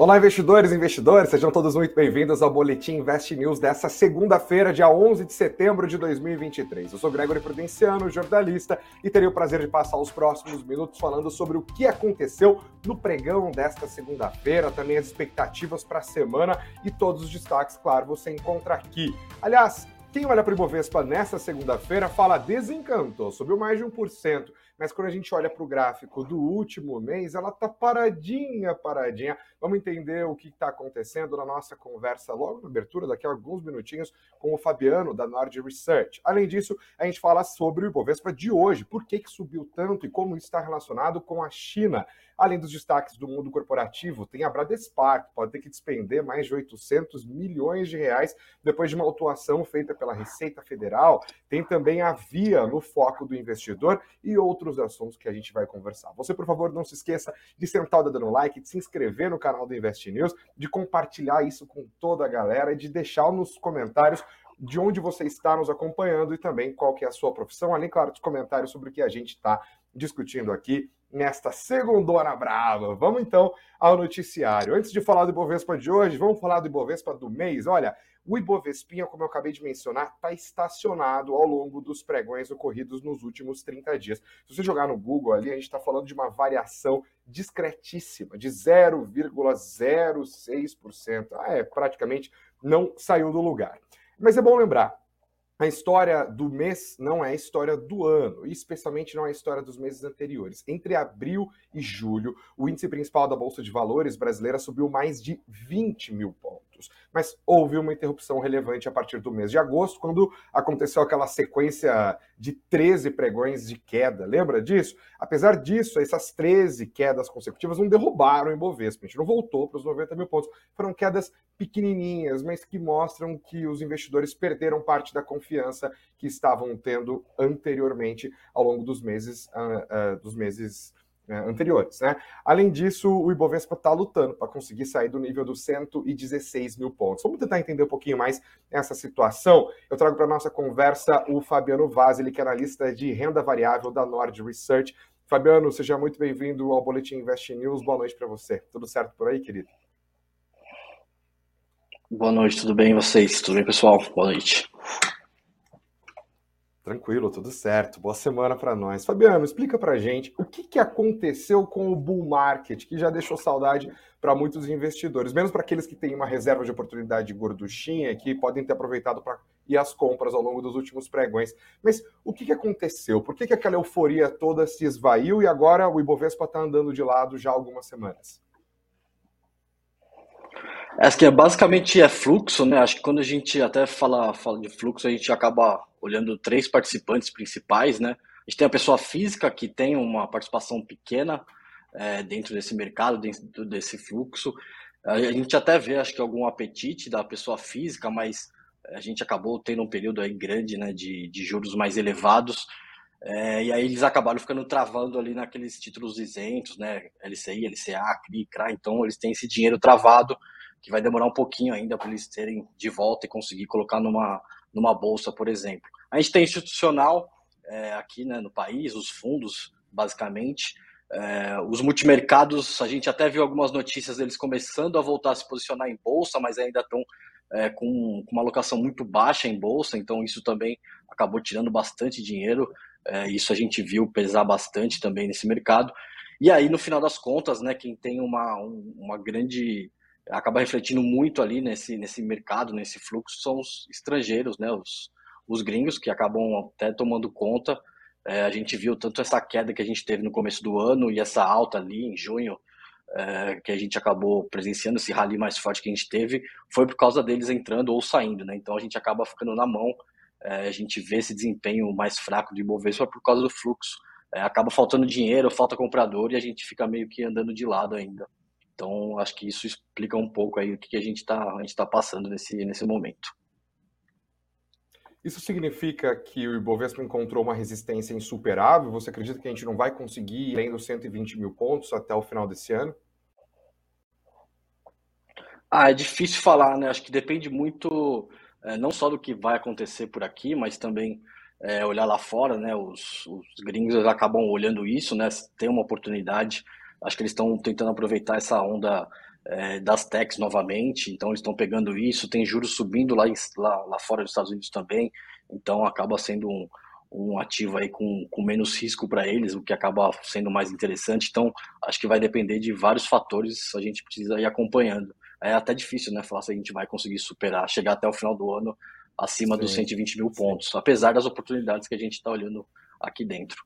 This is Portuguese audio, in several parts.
Olá, investidores e investidores, sejam todos muito bem-vindos ao Boletim Invest News dessa segunda-feira, dia 11 de setembro de 2023. Eu sou Gregory Prudenciano, jornalista, e terei o prazer de passar os próximos minutos falando sobre o que aconteceu no pregão desta segunda-feira, também as expectativas para a semana e todos os destaques, claro, você encontra aqui. Aliás, quem olha para o Ibovespa nesta segunda-feira fala desencantou, subiu mais de 1% mas quando a gente olha para o gráfico do último mês, ela está paradinha, paradinha. Vamos entender o que está acontecendo na nossa conversa logo na abertura, daqui a alguns minutinhos, com o Fabiano, da Nord Research. Além disso, a gente fala sobre o Ibovespa de hoje, por que, que subiu tanto e como está relacionado com a China. Além dos destaques do mundo corporativo, tem a Bradespar, que pode ter que despender mais de 800 milhões de reais depois de uma autuação feita pela Receita Federal. Tem também a Via no foco do investidor e outros assuntos que a gente vai conversar. Você, por favor, não se esqueça de sentar o dedo no like, de se inscrever no canal do Invest News, de compartilhar isso com toda a galera e de deixar nos comentários de onde você está nos acompanhando e também qual que é a sua profissão, além, claro, dos comentários sobre o que a gente está discutindo aqui nesta segundona brava. Vamos então ao noticiário. Antes de falar do Ibovespa de hoje, vamos falar do Ibovespa do mês. Olha, o Ibovespinha, como eu acabei de mencionar, está estacionado ao longo dos pregões ocorridos nos últimos 30 dias. Se você jogar no Google ali, a gente está falando de uma variação discretíssima, de 0,06%. Ah, é, praticamente não saiu do lugar. Mas é bom lembrar, a história do mês não é a história do ano, e especialmente não é a história dos meses anteriores. Entre abril e julho, o índice principal da Bolsa de Valores brasileira subiu mais de 20 mil pontos mas houve uma interrupção relevante a partir do mês de agosto, quando aconteceu aquela sequência de 13 pregões de queda. Lembra disso? Apesar disso, essas 13 quedas consecutivas não derrubaram o Ibovespa, a gente não voltou para os 90 mil pontos. Foram quedas pequenininhas, mas que mostram que os investidores perderam parte da confiança que estavam tendo anteriormente ao longo dos meses, uh, uh, dos meses né, anteriores. Né? Além disso, o Ibovespa está lutando para conseguir sair do nível dos 116 mil pontos. Vamos tentar entender um pouquinho mais essa situação. Eu trago para nossa conversa o Fabiano Vaz, ele que é analista de renda variável da Nord Research. Fabiano, seja muito bem-vindo ao Boletim Invest News. Boa noite para você. Tudo certo por aí, querido? Boa noite, tudo bem vocês? Tudo bem, pessoal? Boa noite. Tranquilo, tudo certo. Boa semana para nós. Fabiano, explica para gente o que, que aconteceu com o bull market, que já deixou saudade para muitos investidores, menos para aqueles que têm uma reserva de oportunidade gorduchinha, que podem ter aproveitado para ir às compras ao longo dos últimos pregões. Mas o que, que aconteceu? Por que, que aquela euforia toda se esvaiu e agora o Ibovespa está andando de lado já há algumas semanas? Acho que é, basicamente é fluxo, né? Acho que quando a gente até fala, fala de fluxo, a gente acaba olhando três participantes principais, né? A gente tem a pessoa física que tem uma participação pequena é, dentro desse mercado, dentro desse fluxo. A gente até vê, acho que algum apetite da pessoa física, mas a gente acabou tendo um período aí grande, né, de, de juros mais elevados. É, e aí eles acabaram ficando travando ali naqueles títulos isentos, né? LCI, LCA, CRI, CRA. Então eles têm esse dinheiro travado que vai demorar um pouquinho ainda para eles terem de volta e conseguir colocar numa, numa bolsa, por exemplo. A gente tem institucional é, aqui né, no país, os fundos, basicamente. É, os multimercados, a gente até viu algumas notícias deles começando a voltar a se posicionar em bolsa, mas ainda estão é, com, com, uma alocação muito baixa em bolsa, então isso também acabou tirando bastante dinheiro. É, isso a gente viu pesar bastante também nesse mercado. E aí, no final das contas, né, quem tem uma, um, uma grande acaba refletindo muito ali nesse, nesse mercado, nesse fluxo, são os estrangeiros, né? Os, os gringos que acabam até tomando conta. É, a gente viu tanto essa queda que a gente teve no começo do ano e essa alta ali em junho, é, que a gente acabou presenciando, esse rally mais forte que a gente teve, foi por causa deles entrando ou saindo, né? Então a gente acaba ficando na mão, é, a gente vê esse desempenho mais fraco do Ibovespa por causa do fluxo. É, acaba faltando dinheiro, falta comprador e a gente fica meio que andando de lado ainda. Então, acho que isso explica um pouco aí o que a gente está tá passando nesse, nesse momento. Isso significa que o Ibovespa encontrou uma resistência insuperável? Você acredita que a gente não vai conseguir ir além dos 120 mil pontos até o final desse ano? Ah, é difícil falar, né? Acho que depende muito é, não só do que vai acontecer por aqui, mas também é, olhar lá fora, né? Os, os gringos acabam olhando isso, né? Tem uma oportunidade Acho que eles estão tentando aproveitar essa onda é, das techs novamente, então eles estão pegando isso, tem juros subindo lá, lá, lá fora dos Estados Unidos também, então acaba sendo um, um ativo aí com, com menos risco para eles, o que acaba sendo mais interessante. Então, acho que vai depender de vários fatores, a gente precisa ir acompanhando. É até difícil, né, falar se a gente vai conseguir superar, chegar até o final do ano acima sim, dos 120 mil pontos, apesar das oportunidades que a gente está olhando aqui dentro.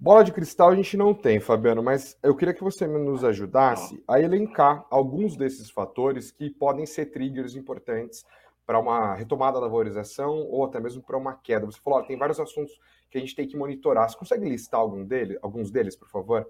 Bola de cristal a gente não tem, Fabiano, mas eu queria que você nos ajudasse a elencar alguns desses fatores que podem ser triggers importantes para uma retomada da valorização ou até mesmo para uma queda. Você falou, ó, tem vários assuntos que a gente tem que monitorar. Você consegue listar algum dele, alguns deles, por favor?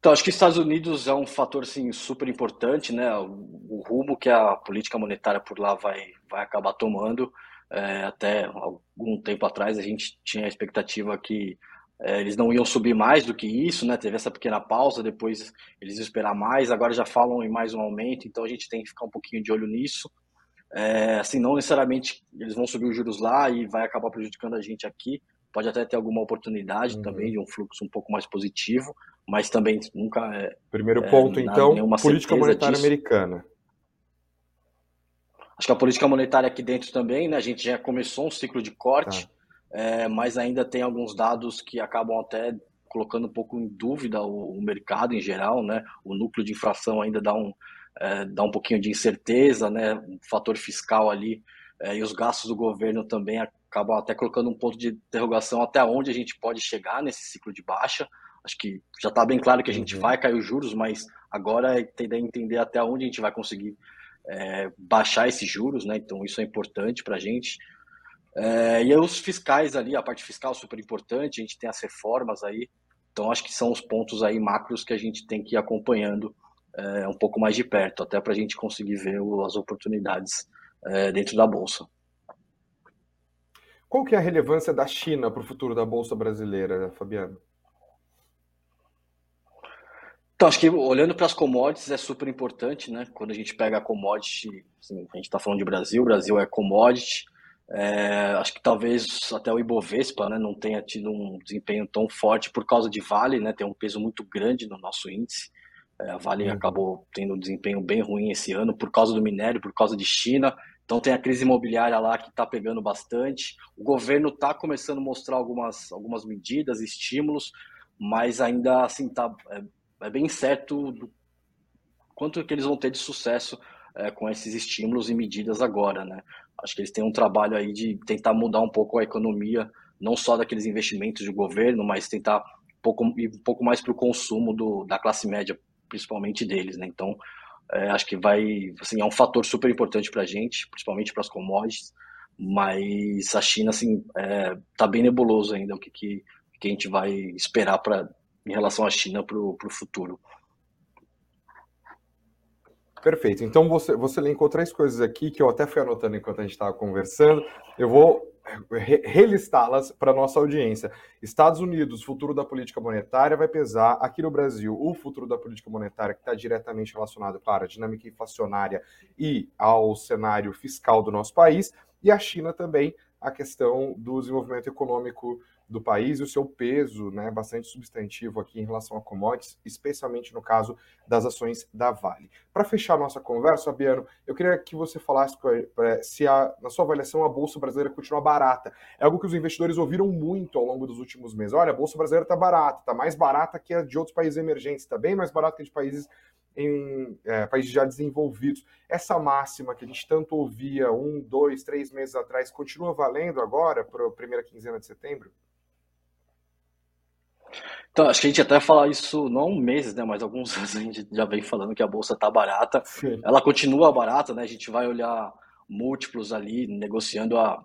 Então, acho que Estados Unidos é um fator assim, super importante, né? O, o rumo que a política monetária por lá vai, vai acabar tomando. É, até algum tempo atrás a gente tinha a expectativa que é, eles não iam subir mais do que isso, né? Teve essa pequena pausa, depois eles iam esperar mais, agora já falam em mais um aumento, então a gente tem que ficar um pouquinho de olho nisso. É, assim, não necessariamente eles vão subir os juros lá e vai acabar prejudicando a gente aqui. Pode até ter alguma oportunidade uhum. também de um fluxo um pouco mais positivo, mas também nunca é. Primeiro ponto, é, então, política monetária disso. americana. Acho que a política monetária aqui dentro também, né? A gente já começou um ciclo de corte, tá. é, mas ainda tem alguns dados que acabam até colocando um pouco em dúvida o, o mercado em geral, né? O núcleo de inflação ainda dá um, é, dá um pouquinho de incerteza, né? O fator fiscal ali é, e os gastos do governo também acabam até colocando um ponto de interrogação até onde a gente pode chegar nesse ciclo de baixa. Acho que já está bem claro que a gente uhum. vai cair os juros, mas agora é entender até onde a gente vai conseguir é, baixar esses juros, né? Então isso é importante para a gente. É, e os fiscais ali, a parte fiscal super importante, a gente tem as reformas aí. Então acho que são os pontos aí macros que a gente tem que ir acompanhando é, um pouco mais de perto, até para a gente conseguir ver as oportunidades é, dentro da bolsa. Qual que é a relevância da China para o futuro da bolsa brasileira, Fabiano? Então, acho que olhando para as commodities é super importante, né? Quando a gente pega a commodity, assim, a gente está falando de Brasil, o Brasil é commodity. É, acho que talvez até o Ibovespa né, não tenha tido um desempenho tão forte por causa de Vale, né? Tem um peso muito grande no nosso índice. É, a Vale uhum. acabou tendo um desempenho bem ruim esse ano por causa do minério, por causa de China. Então tem a crise imobiliária lá que está pegando bastante. O governo está começando a mostrar algumas, algumas medidas, estímulos, mas ainda assim está é, é bem certo do quanto que eles vão ter de sucesso é, com esses estímulos e medidas agora, né? Acho que eles têm um trabalho aí de tentar mudar um pouco a economia, não só daqueles investimentos do governo, mas tentar um pouco, ir um pouco mais para o consumo do, da classe média, principalmente deles, né? Então, é, acho que vai, assim, é um fator super importante para a gente, principalmente para as commodities, mas a China, assim, é, tá bem nebuloso ainda o que, que, que a gente vai esperar para em relação à China para o futuro. Perfeito. Então você, você elencou três coisas aqui que eu até fui anotando enquanto a gente estava conversando. Eu vou re relistá-las para nossa audiência. Estados Unidos, futuro da política monetária vai pesar. Aqui no Brasil, o futuro da política monetária, que está diretamente relacionado, claro, à dinâmica inflacionária e ao cenário fiscal do nosso país. E a China também, a questão do desenvolvimento econômico do país e o seu peso né, bastante substantivo aqui em relação a commodities, especialmente no caso das ações da Vale. Para fechar nossa conversa, Fabiano, eu queria que você falasse se, a, na sua avaliação, a Bolsa Brasileira continua barata. É algo que os investidores ouviram muito ao longo dos últimos meses. Olha, a Bolsa Brasileira está barata, está mais barata que a de outros países emergentes, está bem mais barata que a de países em é, países já desenvolvidos. Essa máxima que a gente tanto ouvia um, dois, três meses atrás, continua valendo agora para a primeira quinzena de setembro? Então, acho que a gente até fala isso não meses, né, mas alguns anos a gente já vem falando que a bolsa está barata. Sim. Ela continua barata, né? A gente vai olhar múltiplos ali, negociando a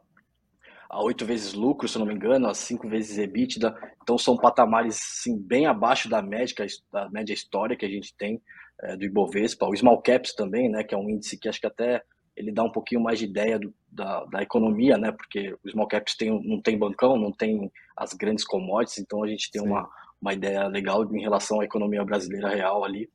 a oito vezes lucro, se não me engano, a cinco vezes EBITDA. Então são patamares sim, bem abaixo da média, da média histórica que a gente tem é, do Ibovespa. O Small Caps também, né, que é um índice que acho que até ele dá um pouquinho mais de ideia do, da, da economia, né, porque o Small Caps tem, não tem bancão, não tem as grandes commodities, então a gente tem uma, uma ideia legal em relação à economia brasileira real ali.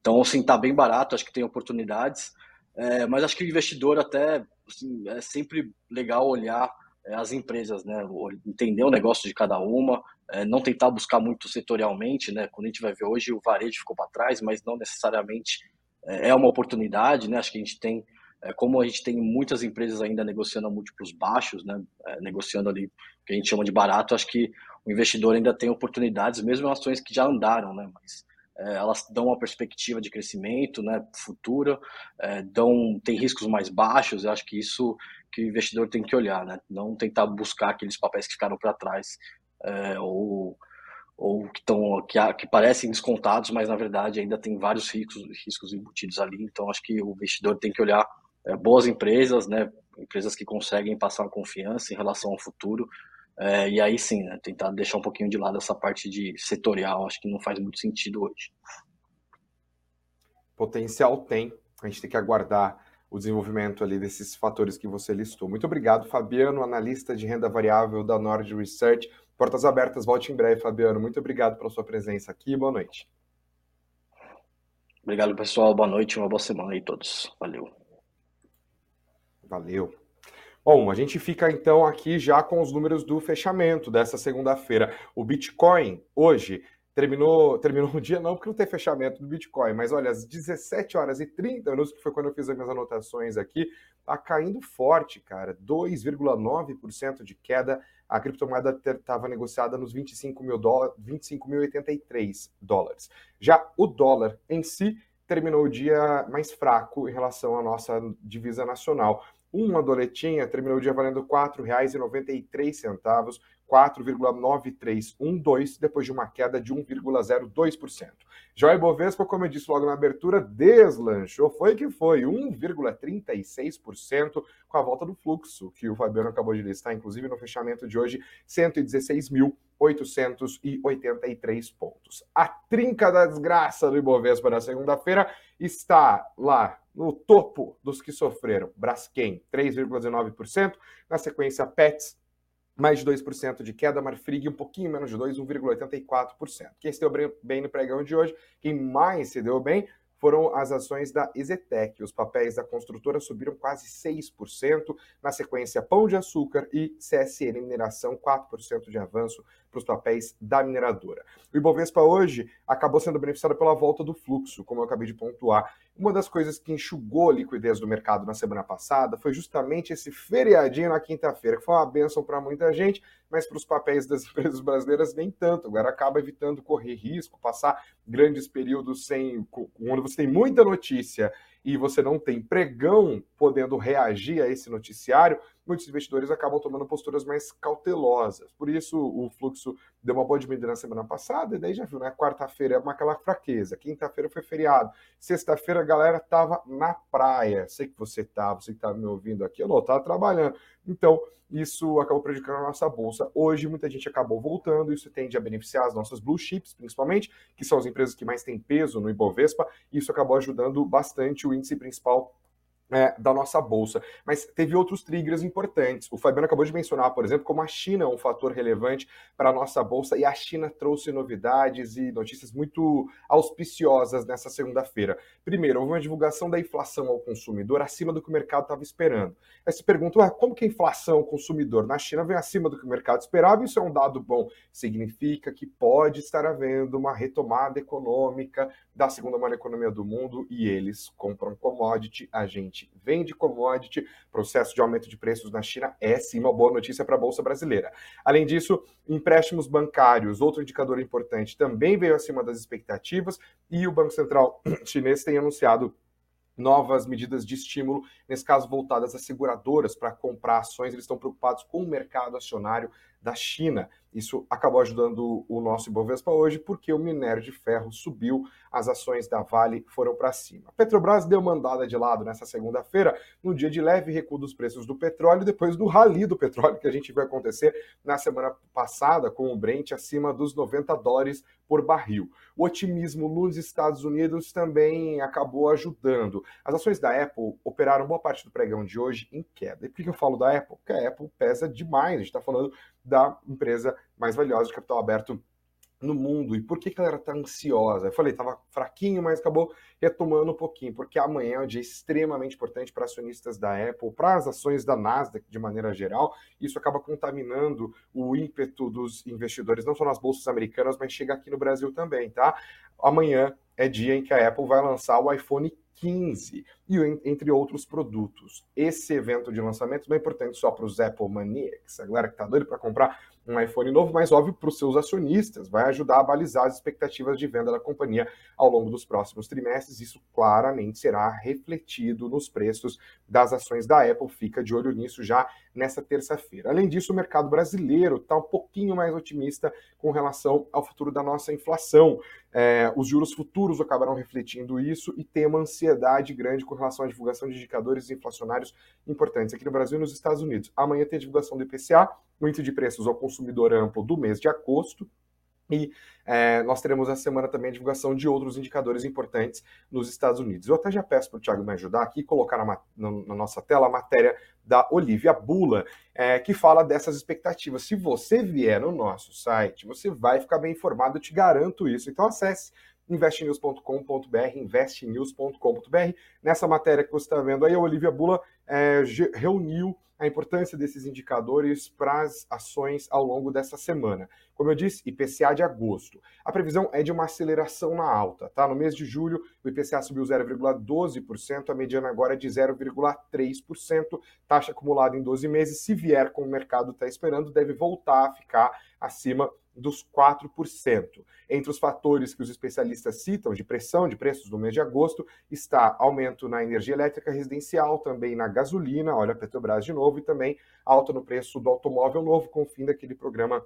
Então, assim, está bem barato, acho que tem oportunidades, é, mas acho que o investidor até, assim, é sempre legal olhar é, as empresas, né? Entender o negócio de cada uma, é, não tentar buscar muito setorialmente, né? Quando a gente vai ver hoje, o varejo ficou para trás, mas não necessariamente é, é uma oportunidade, né? Acho que a gente tem, é, como a gente tem muitas empresas ainda negociando a múltiplos baixos, né? É, negociando ali o que a gente chama de barato, acho que o investidor ainda tem oportunidades, mesmo em ações que já andaram, né? Mas é, elas dão uma perspectiva de crescimento, né? Futura, é, dão tem riscos mais baixos. Eu acho que isso que o investidor tem que olhar, né? Não tentar buscar aqueles papéis que ficaram para trás é, ou ou que, estão que, que, parecem descontados, mas na verdade ainda tem vários riscos, riscos embutidos ali. Então acho que o investidor tem que olhar é, boas empresas, né, empresas que conseguem passar confiança em relação ao futuro. É, e aí sim, né, tentar deixar um pouquinho de lado essa parte de setorial, acho que não faz muito sentido hoje. Potencial tem, a gente tem que aguardar o desenvolvimento ali desses fatores que você listou. Muito obrigado, Fabiano, analista de renda variável da Nord Research. Portas abertas, volte em breve, Fabiano. Muito obrigado pela sua presença aqui. Boa noite. Obrigado, pessoal. Boa noite, uma boa semana aí todos. Valeu. Valeu. Bom, a gente fica então aqui já com os números do fechamento dessa segunda-feira. O Bitcoin hoje Terminou, terminou o dia não porque não tem fechamento do Bitcoin, mas olha, às 17 horas e 30 minutos, que foi quando eu fiz as minhas anotações aqui, tá caindo forte, cara, 2,9% de queda. A criptomoeda estava negociada nos 25 mil dólares, 25.083 dólares. Já o dólar em si terminou o dia mais fraco em relação à nossa divisa nacional. Uma doletinha terminou o dia valendo R$ 4,93, 4,9312, depois de uma queda de 1,02%. Já Ibovespa, como eu disse logo na abertura, deslanchou, foi que foi, 1,36% com a volta do fluxo, que o Fabiano acabou de listar, inclusive no fechamento de hoje, 116.883 pontos. A trinca da desgraça do Ibovespa na segunda-feira está lá no topo dos que sofreram. Braskem, 3,19%. Na sequência, Pets, mais de 2% de queda, Marfrig um pouquinho menos de 2, 1,84%. Quem se deu bem no pregão de hoje, quem mais se deu bem, foram as ações da Ezetec. Os papéis da construtora subiram quase 6%, na sequência Pão de Açúcar e CSN Mineração, 4% de avanço para os papéis da mineradora. O Ibovespa hoje acabou sendo beneficiado pela volta do fluxo, como eu acabei de pontuar. Uma das coisas que enxugou a liquidez do mercado na semana passada foi justamente esse feriadinho na quinta-feira, que foi uma benção para muita gente, mas para os papéis das empresas brasileiras nem tanto. Agora acaba evitando correr risco, passar grandes períodos sem quando você tem muita notícia e você não tem pregão podendo reagir a esse noticiário, muitos investidores acabam tomando posturas mais cautelosas. Por isso, o fluxo deu uma boa diminuída na semana passada, e daí já viu, né? Quarta-feira é uma aquela fraqueza, quinta-feira foi feriado, sexta-feira a galera tava na praia. Sei que você tá, você que tá me ouvindo aqui, eu não, tava trabalhando. Então, isso acabou prejudicando a nossa bolsa. Hoje, muita gente acabou voltando, isso tende a beneficiar as nossas blue chips, principalmente, que são as empresas que mais têm peso no Ibovespa, isso acabou ajudando bastante o índice principal é, da nossa bolsa. Mas teve outros triggers importantes. O Fabiano acabou de mencionar, por exemplo, como a China é um fator relevante para a nossa bolsa e a China trouxe novidades e notícias muito auspiciosas nessa segunda-feira. Primeiro, houve uma divulgação da inflação ao consumidor acima do que o mercado estava esperando. Aí se pergunta, como que a inflação ao consumidor na China vem acima do que o mercado esperava? Isso é um dado bom. Significa que pode estar havendo uma retomada econômica da segunda maior economia do mundo e eles compram commodity, a gente commodity, vende commodity, processo de aumento de preços na China é sim uma boa notícia para a Bolsa Brasileira. Além disso, empréstimos bancários, outro indicador importante, também veio acima das expectativas e o Banco Central chinês tem anunciado novas medidas de estímulo, nesse caso voltadas às seguradoras para comprar ações, eles estão preocupados com o mercado acionário da China. Isso acabou ajudando o nosso Ibovespa hoje, porque o minério de ferro subiu, as ações da Vale foram para cima. A Petrobras deu mandada de lado nessa segunda-feira, no dia de leve recuo dos preços do petróleo, depois do rally do petróleo que a gente viu acontecer na semana passada, com o Brent acima dos 90 dólares por barril. O otimismo nos Estados Unidos também acabou ajudando. As ações da Apple operaram boa parte do pregão de hoje em queda. E por que eu falo da Apple? Porque a Apple pesa demais, a gente está falando da empresa mais valiosa de capital aberto no mundo. E por que, que ela está ansiosa? Eu falei, estava fraquinho, mas acabou retomando um pouquinho, porque amanhã é um dia extremamente importante para acionistas da Apple, para as ações da Nasdaq de maneira geral. Isso acaba contaminando o ímpeto dos investidores, não só nas bolsas americanas, mas chega aqui no Brasil também, tá? Amanhã é dia em que a Apple vai lançar o iPhone 15 e entre outros produtos. Esse evento de lançamento não é importante só para os Apple Maniacs, a galera que está doido para comprar um iPhone novo, mas óbvio para os seus acionistas, vai ajudar a balizar as expectativas de venda da companhia ao longo dos próximos trimestres. Isso claramente será refletido nos preços das ações da Apple. Fica de olho nisso já nessa terça-feira. Além disso, o mercado brasileiro está um pouquinho mais otimista com relação ao futuro da nossa inflação. É, os juros futuros acabarão refletindo isso e tem uma ansiedade grande com relação à divulgação de indicadores inflacionários importantes aqui no Brasil e nos Estados Unidos. Amanhã tem a divulgação do IPCA, o índice de preços ao consumidor amplo do mês de agosto, e é, nós teremos essa semana também a divulgação de outros indicadores importantes nos Estados Unidos. Eu até já peço para o Thiago me ajudar aqui e colocar na, na, na, nossa tela a matéria da Olivia Bula, é, que fala dessas expectativas. Se você vier no nosso site, você vai ficar bem informado, eu te garanto isso. Então acesse investnews.com.br, investnews.com.br. Nessa matéria que você está vendo aí, a Olivia Bula é, reuniu a importância desses indicadores para as ações ao longo dessa semana. Como eu disse, IPCA de agosto. A previsão é de uma aceleração na alta, tá? No mês de julho, o IPCA subiu 0,12%, a mediana agora é de 0,3%, taxa acumulada em 12 meses. Se vier como o mercado está esperando, deve voltar a ficar acima dos 4%. Entre os fatores que os especialistas citam de pressão de preços no mês de agosto está aumento na energia elétrica residencial, também na gasolina, olha a Petrobras de novo, e também alta no preço do automóvel novo com o fim daquele programa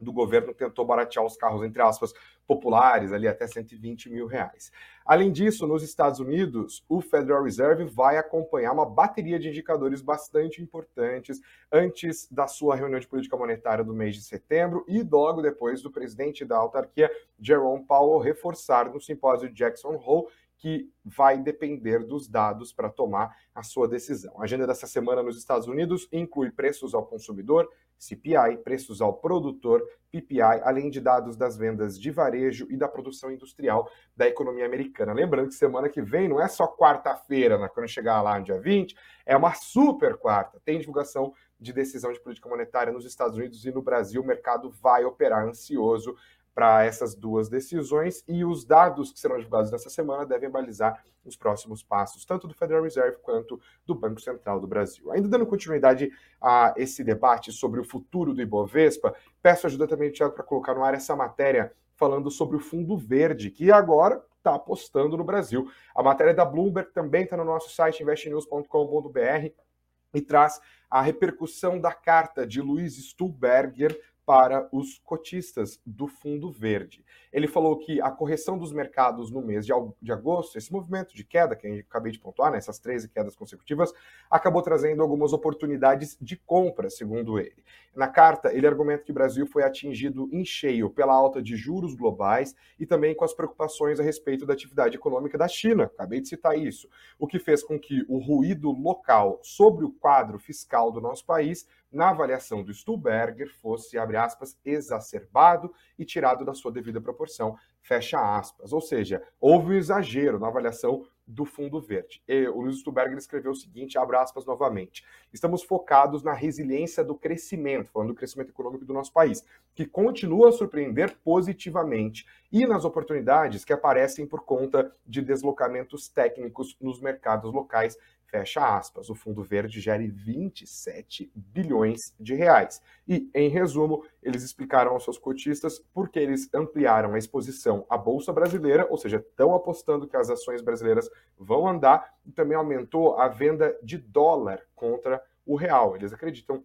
do governo tentou baratear os carros, entre aspas, populares, ali até 120 mil reais. Além disso, nos Estados Unidos, o Federal Reserve vai acompanhar uma bateria de indicadores bastante importantes antes da sua reunião de política monetária do mês de setembro e logo depois do presidente da autarquia, Jerome Powell, reforçar no simpósio Jackson Hole que vai depender dos dados para tomar a sua decisão. A agenda dessa semana nos Estados Unidos inclui preços ao consumidor, CPI, preços ao produtor, PPI, além de dados das vendas de varejo e da produção industrial da economia americana. Lembrando que semana que vem não é só quarta-feira, né, quando chegar lá no dia 20, é uma super quarta. Tem divulgação de decisão de política monetária nos Estados Unidos e no Brasil. O mercado vai operar ansioso para essas duas decisões e os dados que serão divulgados nessa semana devem balizar os próximos passos, tanto do Federal Reserve quanto do Banco Central do Brasil. Ainda dando continuidade a esse debate sobre o futuro do Ibovespa, peço ajuda também, Tiago, para colocar no ar essa matéria falando sobre o Fundo Verde, que agora está apostando no Brasil. A matéria da Bloomberg também está no nosso site investnews.com.br e traz a repercussão da carta de Luiz Stuhlberger para os cotistas do Fundo Verde. Ele falou que a correção dos mercados no mês de, agosto, esse movimento de queda que eu acabei de pontuar, né, essas 13 quedas consecutivas, acabou trazendo algumas oportunidades de compra, segundo ele. Na carta, ele argumenta que o Brasil foi atingido em cheio pela alta de juros globais e também com as preocupações a respeito da atividade econômica da China. Acabei de citar isso, o que fez com que o ruído local sobre o quadro fiscal do nosso país na avaliação do Stuhlberger, fosse, abre aspas, exacerbado e tirado da sua devida proporção, fecha aspas. Ou seja, houve um exagero na avaliação do Fundo Verde. E o Luiz Stuhlberger escreveu o seguinte, abre aspas novamente, estamos focados na resiliência do crescimento, falando do crescimento econômico do nosso país, que continua a surpreender positivamente, e nas oportunidades que aparecem por conta de deslocamentos técnicos nos mercados locais Fecha aspas. O Fundo Verde gere 27 bilhões de reais. E, em resumo, eles explicaram aos seus cotistas por que eles ampliaram a exposição à Bolsa Brasileira, ou seja, estão apostando que as ações brasileiras vão andar, e também aumentou a venda de dólar contra o real. Eles acreditam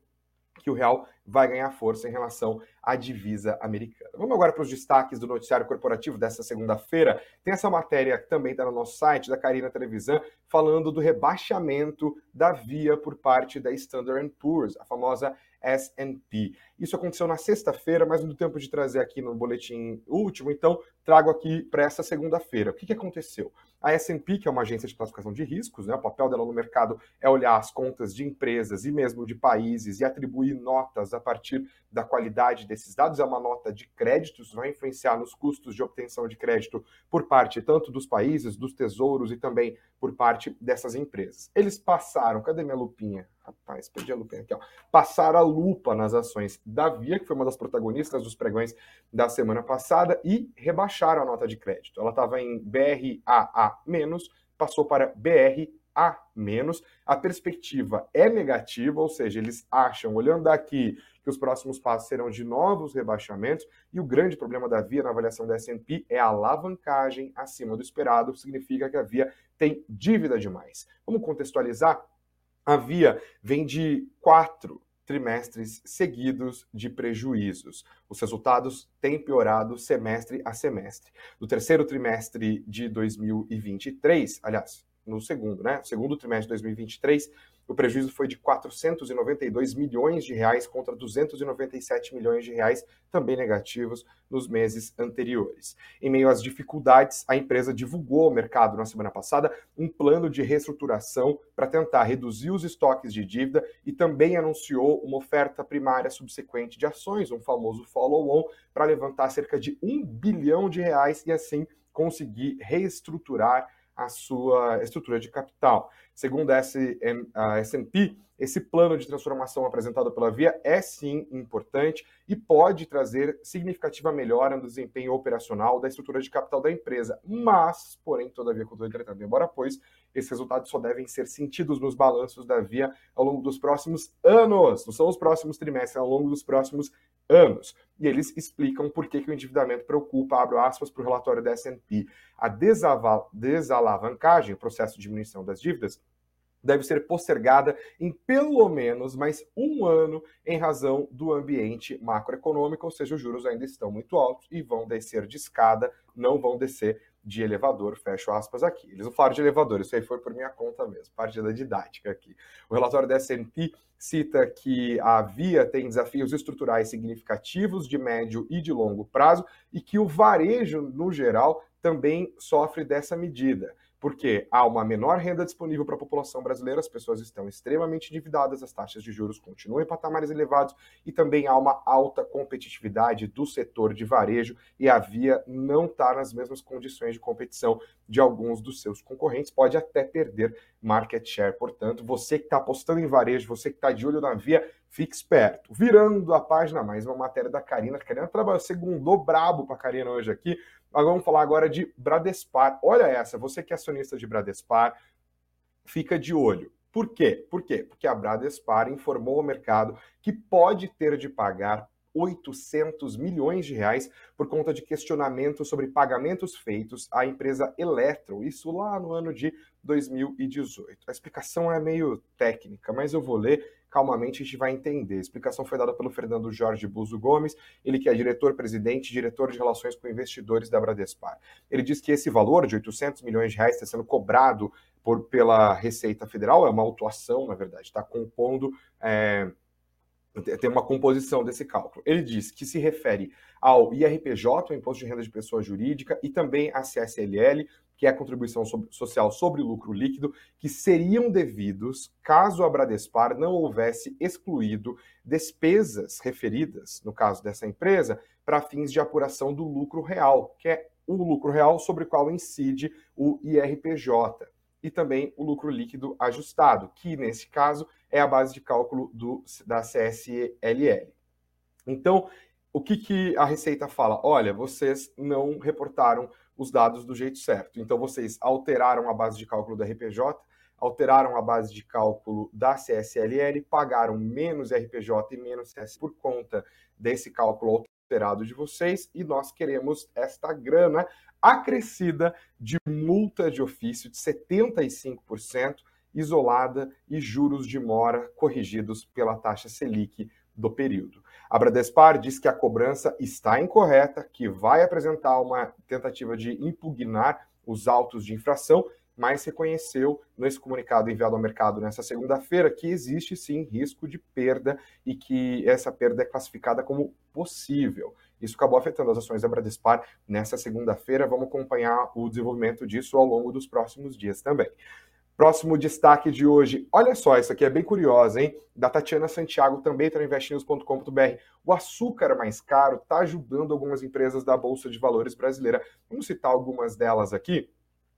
que o real vai ganhar força em relação à divisa americana. Vamos agora para os destaques do noticiário corporativo dessa segunda-feira. Tem essa matéria que também está no nosso site, da Carina Televisão, falando do rebaixamento da Via por parte da Standard Poor's, a famosa S&P. Isso aconteceu na sexta-feira, mas no tempo de trazer aqui no boletim último, então trago aqui para essa segunda-feira. O que, que aconteceu? A S&P, que é uma agência de classificação de riscos, né, o papel dela no mercado é olhar as contas de empresas e mesmo de países e atribuir notas a partir da qualidade desses dados. É uma nota de créditos, vai influenciar nos custos de obtenção de crédito por parte tanto dos países, dos tesouros e também por parte dessas empresas. Eles passaram, cadê minha lupinha? Rapaz, perdi a lupinha aqui, ó. Passaram a lupa nas ações da Via, que foi uma das protagonistas dos pregões da semana passada, e rebaixaram a nota de crédito. Ela estava em BRAA-, passou para BRA. A perspectiva é negativa, ou seja, eles acham, olhando daqui, que os próximos passos serão de novos rebaixamentos, e o grande problema da Via na avaliação da S&P é a alavancagem acima do esperado, significa que a Via tem dívida demais. Vamos contextualizar? A Via vem de quatro trimestres seguidos de prejuízos. Os resultados têm piorado semestre a semestre. No terceiro trimestre de 2023, aliás, no segundo, né? Segundo trimestre de 2023, o prejuízo foi de 492 milhões de reais contra 297 milhões de reais, também negativos, nos meses anteriores. Em meio às dificuldades, a empresa divulgou ao mercado na semana passada um plano de reestruturação para tentar reduzir os estoques de dívida e também anunciou uma oferta primária subsequente de ações, um famoso follow-on, para levantar cerca de um bilhão de reais e assim conseguir reestruturar a sua estrutura de capital. Segundo a S&P, esse plano de transformação apresentado pela Via é sim importante e pode trazer significativa melhora no desempenho operacional da estrutura de capital da empresa. Mas, porém, todavia, contudo, entretanto, embora pois, esses resultados só devem ser sentidos nos balanços da Via ao longo dos próximos anos. Não são os próximos trimestres, é ao longo dos próximos anos. E eles explicam por que, que o endividamento preocupa, abro aspas, para o relatório da S&P. A desalavancagem, o processo de diminuição das dívidas, deve ser postergada em pelo menos mais um ano em razão do ambiente macroeconômico, ou seja, os juros ainda estão muito altos e vão descer de escada, não vão descer de elevador, fecho aspas aqui. Eles não falaram de elevador, isso aí foi por minha conta mesmo, parte da didática aqui. O relatório da S&P cita que a Via tem desafios estruturais significativos de médio e de longo prazo e que o varejo, no geral, também sofre dessa medida porque há uma menor renda disponível para a população brasileira, as pessoas estão extremamente endividadas, as taxas de juros continuam em patamares elevados e também há uma alta competitividade do setor de varejo e a Via não está nas mesmas condições de competição de alguns dos seus concorrentes, pode até perder market share. Portanto, você que está apostando em varejo, você que está de olho na Via, fique esperto. Virando a página, mais uma matéria da Karina. A Karina trabalhou, segundou brabo para a Karina hoje aqui, nós vamos falar agora de Bradespar. Olha essa, você que é acionista de Bradespar, fica de olho. Por quê? Por quê? Porque a Bradespar informou ao mercado que pode ter de pagar 800 milhões de reais por conta de questionamentos sobre pagamentos feitos à empresa Eletro, isso lá no ano de 2018. A explicação é meio técnica, mas eu vou ler calmamente a gente vai entender. A explicação foi dada pelo Fernando Jorge Buzo Gomes, ele que é diretor-presidente e diretor de relações com investidores da Bradespar. Ele diz que esse valor de 800 milhões de reais está sendo cobrado por, pela Receita Federal, é uma autuação, na verdade, está compondo... É, tem uma composição desse cálculo. Ele diz que se refere ao IRPJ, o Imposto de Renda de Pessoa Jurídica, e também à CSLL, que é a contribuição social sobre lucro líquido, que seriam devidos caso a Bradespar não houvesse excluído despesas referidas, no caso dessa empresa, para fins de apuração do lucro real, que é o lucro real sobre o qual incide o IRPJ, e também o lucro líquido ajustado, que nesse caso é a base de cálculo do, da CSLL. Então, o que, que a Receita fala? Olha, vocês não reportaram os dados do jeito certo. Então, vocês alteraram a base de cálculo da RPJ, alteraram a base de cálculo da CSLL, pagaram menos RPJ e menos CS por conta desse cálculo alterado de vocês, e nós queremos esta grana acrescida de multa de ofício de 75% isolada e juros de mora corrigidos pela taxa Selic do período. A Bradespar diz que a cobrança está incorreta, que vai apresentar uma tentativa de impugnar os autos de infração mas reconheceu nesse comunicado enviado ao mercado nessa segunda-feira que existe sim risco de perda e que essa perda é classificada como possível. Isso acabou afetando as ações da Bradespar nessa segunda-feira. Vamos acompanhar o desenvolvimento disso ao longo dos próximos dias também. Próximo destaque de hoje. Olha só, isso aqui é bem curioso, hein? Da Tatiana Santiago, também está no investinews.com.br. O açúcar mais caro está ajudando algumas empresas da Bolsa de Valores brasileira. Vamos citar algumas delas aqui.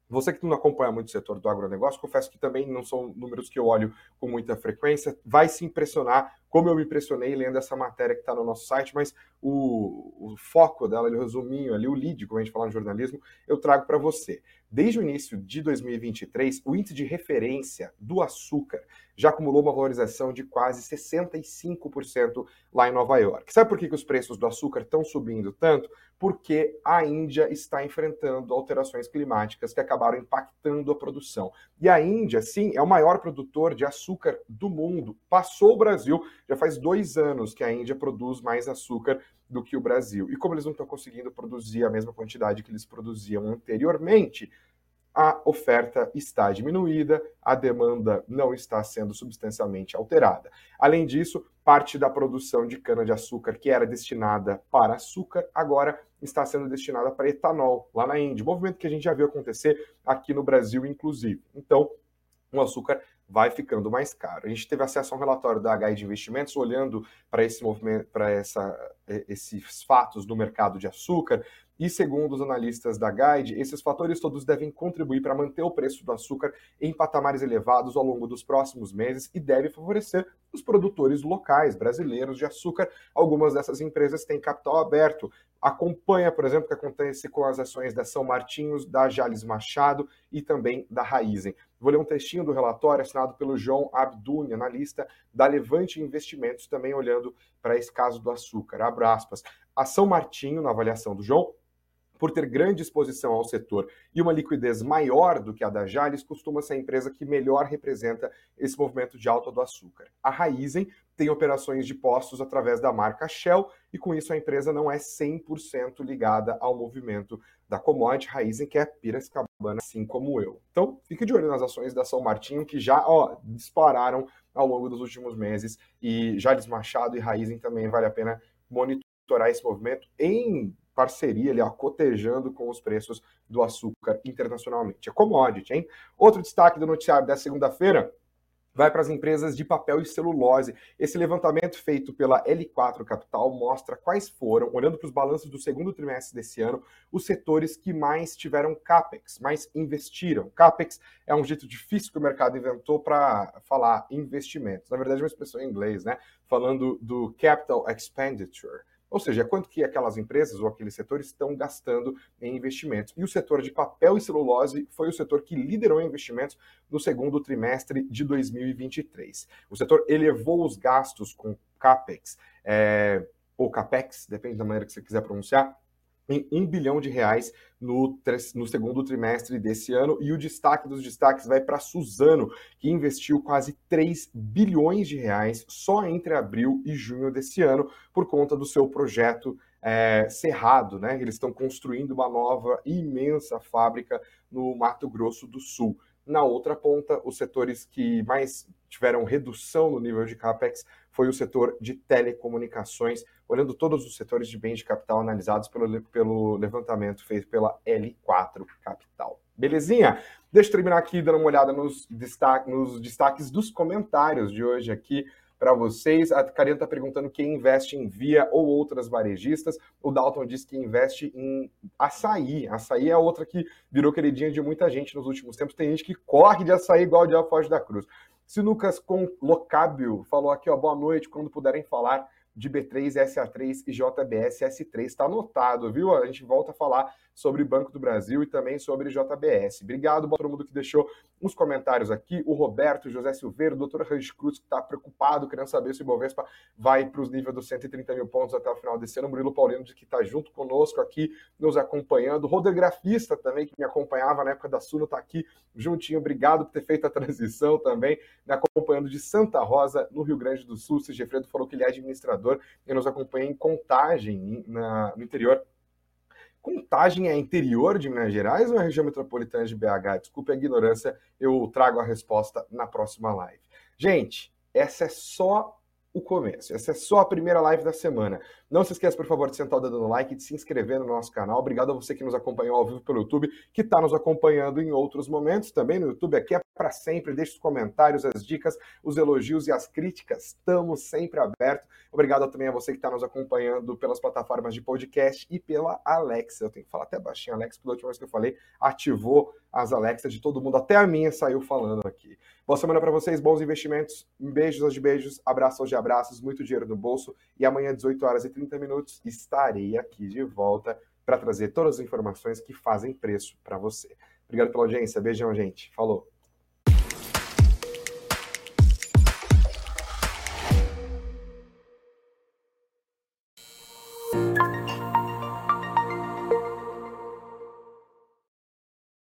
Você que não acompanha muito o setor do agronegócio, confesso que também não são números que eu olho com muita frequência, vai se impressionar, como eu me impressionei lendo essa matéria que está no nosso site, mas o, o foco dela, o resuminho ali, o lead, como a gente fala no jornalismo, eu trago para você. Desde o início de 2023, o índice de referência do açúcar já acumulou uma valorização de quase 65% lá em Nova York. Sabe por que, que os preços do açúcar estão subindo tanto? Porque a Índia está enfrentando alterações climáticas que acabaram impactando a produção. E a Índia, sim, é o maior produtor de açúcar do mundo. Passou o Brasil, já faz dois anos que a Índia produz mais açúcar do que o Brasil. E como eles não estão conseguindo produzir a mesma quantidade que eles produziam anteriormente, a oferta está diminuída, a demanda não está sendo substancialmente alterada. Além disso, parte da produção de cana-de-açúcar que era destinada para açúcar, agora está sendo destinada para etanol, lá na Índia. Movimento que a gente já viu acontecer aqui no Brasil, inclusive. Então, o açúcar vai ficando mais caro. A gente teve acesso a um relatório da HI de Investimentos olhando para esse movimento, para esses fatos do mercado de açúcar, e segundo os analistas da Guide, esses fatores todos devem contribuir para manter o preço do açúcar em patamares elevados ao longo dos próximos meses e deve favorecer os produtores locais brasileiros de açúcar. Algumas dessas empresas têm capital aberto. Acompanha, por exemplo, o que acontece com as ações da São Martinhos, da Jales Machado e também da Raizen. Vou ler um textinho do relatório assinado pelo João Abduni, analista da Levante Investimentos, também olhando para esse caso do açúcar. Abro aspas. A São Martinho, na avaliação do João, por ter grande exposição ao setor e uma liquidez maior do que a da Jales, costuma ser a empresa que melhor representa esse movimento de alta do açúcar. A Raizen tem operações de postos através da marca Shell e com isso a empresa não é 100% ligada ao movimento da commodity Raizen, que é Piracicabana, assim como eu. Então, fique de olho nas ações da São Martinho, que já ó, dispararam ao longo dos últimos meses e Jales Machado e Raizen também vale a pena monitorar esse movimento em parceria ali, ó, cotejando com os preços do açúcar internacionalmente. É commodity, hein? Outro destaque do noticiário dessa segunda-feira vai para as empresas de papel e celulose. Esse levantamento feito pela L4 Capital mostra quais foram, olhando para os balanços do segundo trimestre desse ano, os setores que mais tiveram capex, mais investiram. Capex é um jeito difícil que o mercado inventou para falar investimentos. Na verdade, é uma expressão em inglês, né? Falando do capital expenditure. Ou seja, quanto que aquelas empresas ou aqueles setores estão gastando em investimentos. E o setor de papel e celulose foi o setor que liderou investimentos no segundo trimestre de 2023. O setor elevou os gastos com CAPEX, é, ou CAPEX, depende da maneira que você quiser pronunciar, em 1 bilhão de reais no, no, segundo trimestre desse ano. E o destaque dos destaques vai para Suzano, que investiu quase 3 bilhões de reais só entre abril e junho desse ano, por conta do seu projeto é, Cerrado. Né? Eles estão construindo uma nova imensa fábrica no Mato Grosso do Sul. Na outra ponta, os setores que mais tiveram redução no nível de capex foi o setor de telecomunicações, olhando todos os setores de bens de capital analisados pelo, pelo levantamento feito pela L4 Capital. Belezinha? Deixa eu terminar aqui dando uma olhada nos, destaque, nos destaques dos comentários de hoje aqui para vocês. A Karina está perguntando quem investe em Via ou outras varejistas. O Dalton diz que investe em açaí. Açaí é outra que virou queridinha de muita gente nos últimos tempos. Tem gente que corre de açaí igual Diabo Foge da Cruz. Sinucas com Locábio falou aqui, ó, boa noite, quando puderem falar de B3, SA3 e JBS S3. Está anotado, viu? A gente volta a falar sobre Banco do Brasil e também sobre JBS. Obrigado para todo mundo que deixou uns comentários aqui. O Roberto, José Silveira, o doutor Range Cruz, que está preocupado, querendo saber se o Ibovespa vai para os níveis dos 130 mil pontos até o final desse ano. O Murilo Paulino, de que está junto conosco aqui, nos acompanhando. O rodografista também, que me acompanhava na época da Suno, está aqui juntinho. Obrigado por ter feito a transição também, me acompanhando de Santa Rosa, no Rio Grande do Sul. Sigefredo falou que ele é administrador e nos acompanha em contagem na, no interior Contagem é interior de Minas Gerais ou é região metropolitana de BH? Desculpe a ignorância, eu trago a resposta na próxima live. Gente, essa é só o começo. Essa é só a primeira live da semana. Não se esqueça, por favor, de sentar o dedo no like e de se inscrever no nosso canal. Obrigado a você que nos acompanhou ao vivo pelo YouTube, que está nos acompanhando em outros momentos também no YouTube. Aqui é para sempre. Deixe os comentários, as dicas, os elogios e as críticas. Estamos sempre abertos. Obrigado também a você que está nos acompanhando pelas plataformas de podcast e pela Alexa. Eu tenho que falar até baixinho, Alexa, pela última vez que eu falei, ativou as Alexas de todo mundo, até a minha saiu falando aqui. Boa semana para vocês, bons investimentos, beijos aos de beijos, abraços aos de abraços, muito dinheiro no bolso. E amanhã, 18 horas e 30 minutos, estarei aqui de volta para trazer todas as informações que fazem preço para você. Obrigado pela audiência, beijão, gente. Falou!